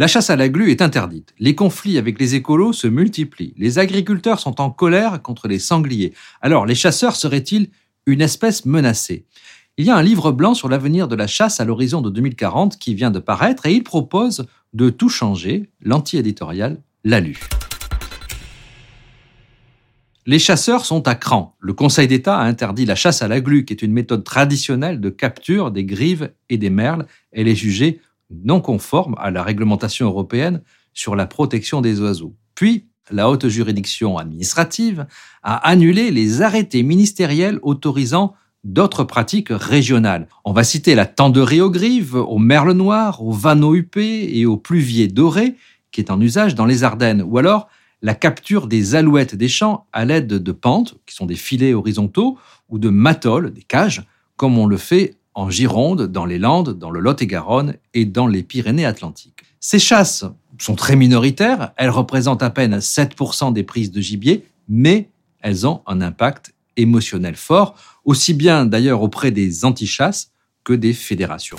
La chasse à la glu est interdite. Les conflits avec les écolos se multiplient. Les agriculteurs sont en colère contre les sangliers. Alors, les chasseurs seraient-ils une espèce menacée? Il y a un livre blanc sur l'avenir de la chasse à l'horizon de 2040 qui vient de paraître et il propose de tout changer. L'anti-éditorial l'a lu. Les chasseurs sont à cran. Le Conseil d'État a interdit la chasse à la glu, qui est une méthode traditionnelle de capture des grives et des merles. Elle est jugée non conforme à la réglementation européenne sur la protection des oiseaux. Puis, la haute juridiction administrative a annulé les arrêtés ministériels autorisant d'autres pratiques régionales. On va citer la tenderie aux grives, au merle noir, au vanneau huppé et au pluvier doré, qui est en usage dans les Ardennes, ou alors la capture des alouettes des champs à l'aide de pentes, qui sont des filets horizontaux, ou de matoles, des cages, comme on le fait en Gironde, dans les Landes, dans le Lot-et-Garonne et dans les Pyrénées-Atlantiques. Ces chasses sont très minoritaires, elles représentent à peine 7% des prises de gibier, mais elles ont un impact émotionnel fort, aussi bien d'ailleurs auprès des antichasses que des fédérations.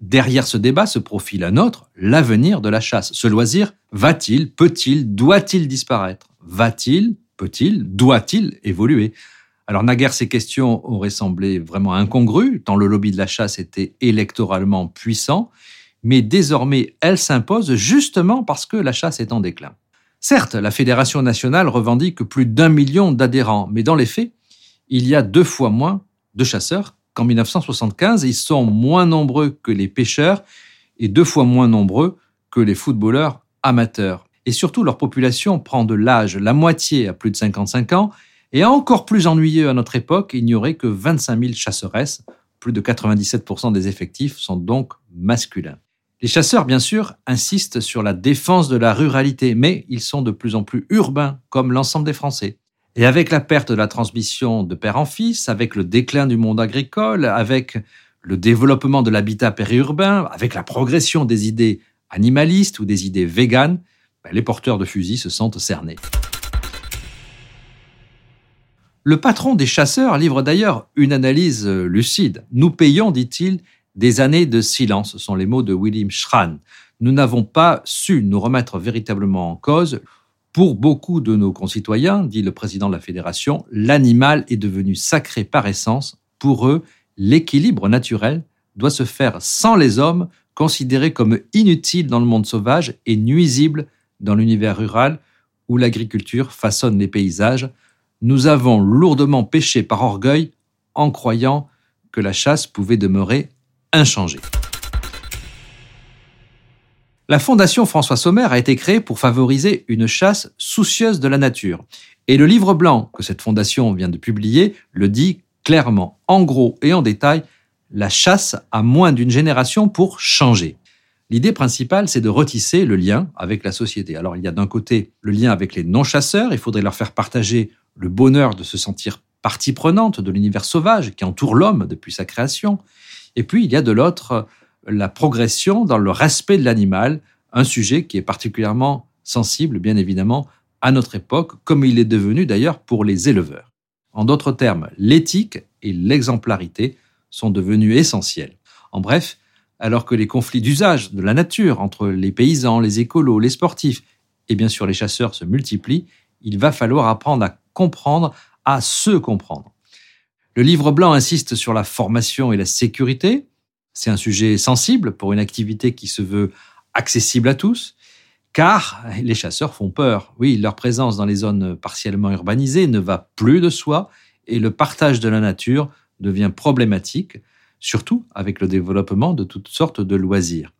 Derrière ce débat se profile un autre, l'avenir de la chasse. Ce loisir va-t-il, peut-il, doit-il disparaître? Va-t-il, peut-il, doit-il évoluer? Alors naguère, ces questions auraient semblé vraiment incongrues, tant le lobby de la chasse était électoralement puissant, mais désormais elles s'imposent justement parce que la chasse est en déclin. Certes, la Fédération nationale revendique plus d'un million d'adhérents, mais dans les faits, il y a deux fois moins de chasseurs qu'en 1975. Ils sont moins nombreux que les pêcheurs et deux fois moins nombreux que les footballeurs amateurs. Et surtout, leur population prend de l'âge, la moitié à plus de 55 ans, et encore plus ennuyeux à notre époque, il n'y aurait que 25 000 chasseresses. Plus de 97% des effectifs sont donc masculins. Les chasseurs, bien sûr, insistent sur la défense de la ruralité, mais ils sont de plus en plus urbains, comme l'ensemble des Français. Et avec la perte de la transmission de père en fils, avec le déclin du monde agricole, avec le développement de l'habitat périurbain, avec la progression des idées animalistes ou des idées véganes, ben, les porteurs de fusils se sentent cernés. Le patron des chasseurs livre d'ailleurs une analyse euh, lucide. Nous payons, dit-il, des années de silence, ce sont les mots de William Schran. Nous n'avons pas su nous remettre véritablement en cause. Pour beaucoup de nos concitoyens, dit le président de la fédération, l'animal est devenu sacré par essence. Pour eux, l'équilibre naturel doit se faire sans les hommes, considérés comme inutiles dans le monde sauvage et nuisibles dans l'univers rural où l'agriculture façonne les paysages, nous avons lourdement péché par orgueil en croyant que la chasse pouvait demeurer inchangée. La Fondation François Sommer a été créée pour favoriser une chasse soucieuse de la nature. Et le livre blanc que cette fondation vient de publier le dit clairement, en gros et en détail, la chasse a moins d'une génération pour changer. L'idée principale, c'est de retisser le lien avec la société. Alors il y a d'un côté le lien avec les non-chasseurs, il faudrait leur faire partager le bonheur de se sentir partie prenante de l'univers sauvage qui entoure l'homme depuis sa création. Et puis, il y a de l'autre la progression dans le respect de l'animal, un sujet qui est particulièrement sensible, bien évidemment, à notre époque, comme il est devenu d'ailleurs pour les éleveurs. En d'autres termes, l'éthique et l'exemplarité sont devenus essentiels. En bref, alors que les conflits d'usage de la nature entre les paysans, les écolos, les sportifs et bien sûr les chasseurs se multiplient, il va falloir apprendre à comprendre, à se comprendre. Le livre blanc insiste sur la formation et la sécurité. C'est un sujet sensible pour une activité qui se veut accessible à tous, car les chasseurs font peur. Oui, leur présence dans les zones partiellement urbanisées ne va plus de soi et le partage de la nature devient problématique, surtout avec le développement de toutes sortes de loisirs.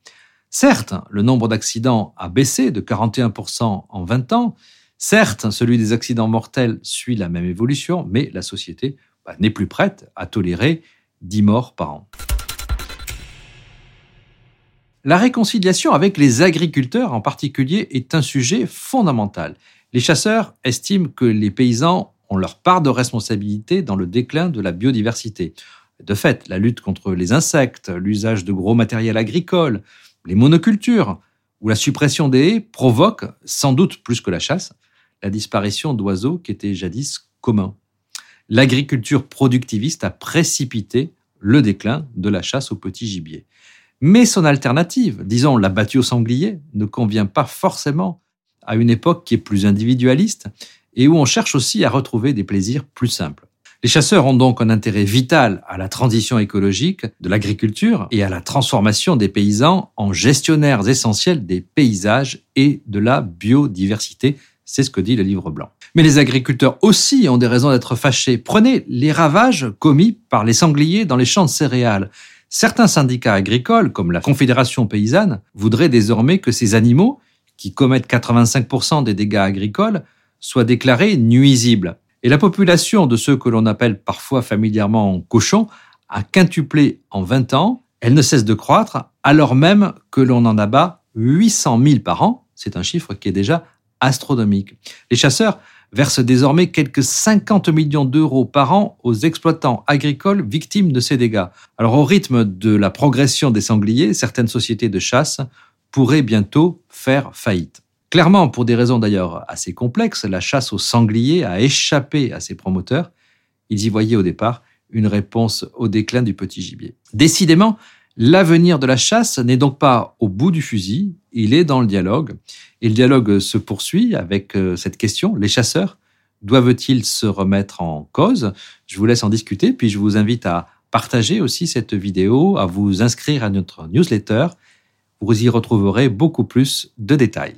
Certes, le nombre d'accidents a baissé de 41% en 20 ans, Certes, celui des accidents mortels suit la même évolution, mais la société bah, n'est plus prête à tolérer 10 morts par an. La réconciliation avec les agriculteurs en particulier est un sujet fondamental. Les chasseurs estiment que les paysans ont leur part de responsabilité dans le déclin de la biodiversité. De fait, la lutte contre les insectes, l'usage de gros matériel agricole, les monocultures ou la suppression des haies provoquent, sans doute plus que la chasse, la disparition d'oiseaux qui étaient jadis communs. l'agriculture productiviste a précipité le déclin de la chasse au petit gibier. Mais son alternative, disons la battue au sanglier, ne convient pas forcément à une époque qui est plus individualiste et où on cherche aussi à retrouver des plaisirs plus simples. Les chasseurs ont donc un intérêt vital à la transition écologique de l'agriculture et à la transformation des paysans en gestionnaires essentiels des paysages et de la biodiversité. C'est ce que dit le livre blanc. Mais les agriculteurs aussi ont des raisons d'être fâchés. Prenez les ravages commis par les sangliers dans les champs de céréales. Certains syndicats agricoles, comme la Confédération paysanne, voudraient désormais que ces animaux, qui commettent 85% des dégâts agricoles, soient déclarés nuisibles. Et la population de ceux que l'on appelle parfois familièrement cochons a quintuplé en 20 ans. Elle ne cesse de croître, alors même que l'on en abat 800 000 par an. C'est un chiffre qui est déjà astronomique. Les chasseurs versent désormais quelques 50 millions d'euros par an aux exploitants agricoles victimes de ces dégâts. Alors au rythme de la progression des sangliers, certaines sociétés de chasse pourraient bientôt faire faillite. Clairement, pour des raisons d'ailleurs assez complexes, la chasse aux sangliers a échappé à ses promoteurs. Ils y voyaient au départ une réponse au déclin du petit gibier. Décidément, l'avenir de la chasse n'est donc pas au bout du fusil, il est dans le dialogue. Et le dialogue se poursuit avec euh, cette question, les chasseurs doivent-ils se remettre en cause? Je vous laisse en discuter, puis je vous invite à partager aussi cette vidéo, à vous inscrire à notre newsletter. Vous y retrouverez beaucoup plus de détails.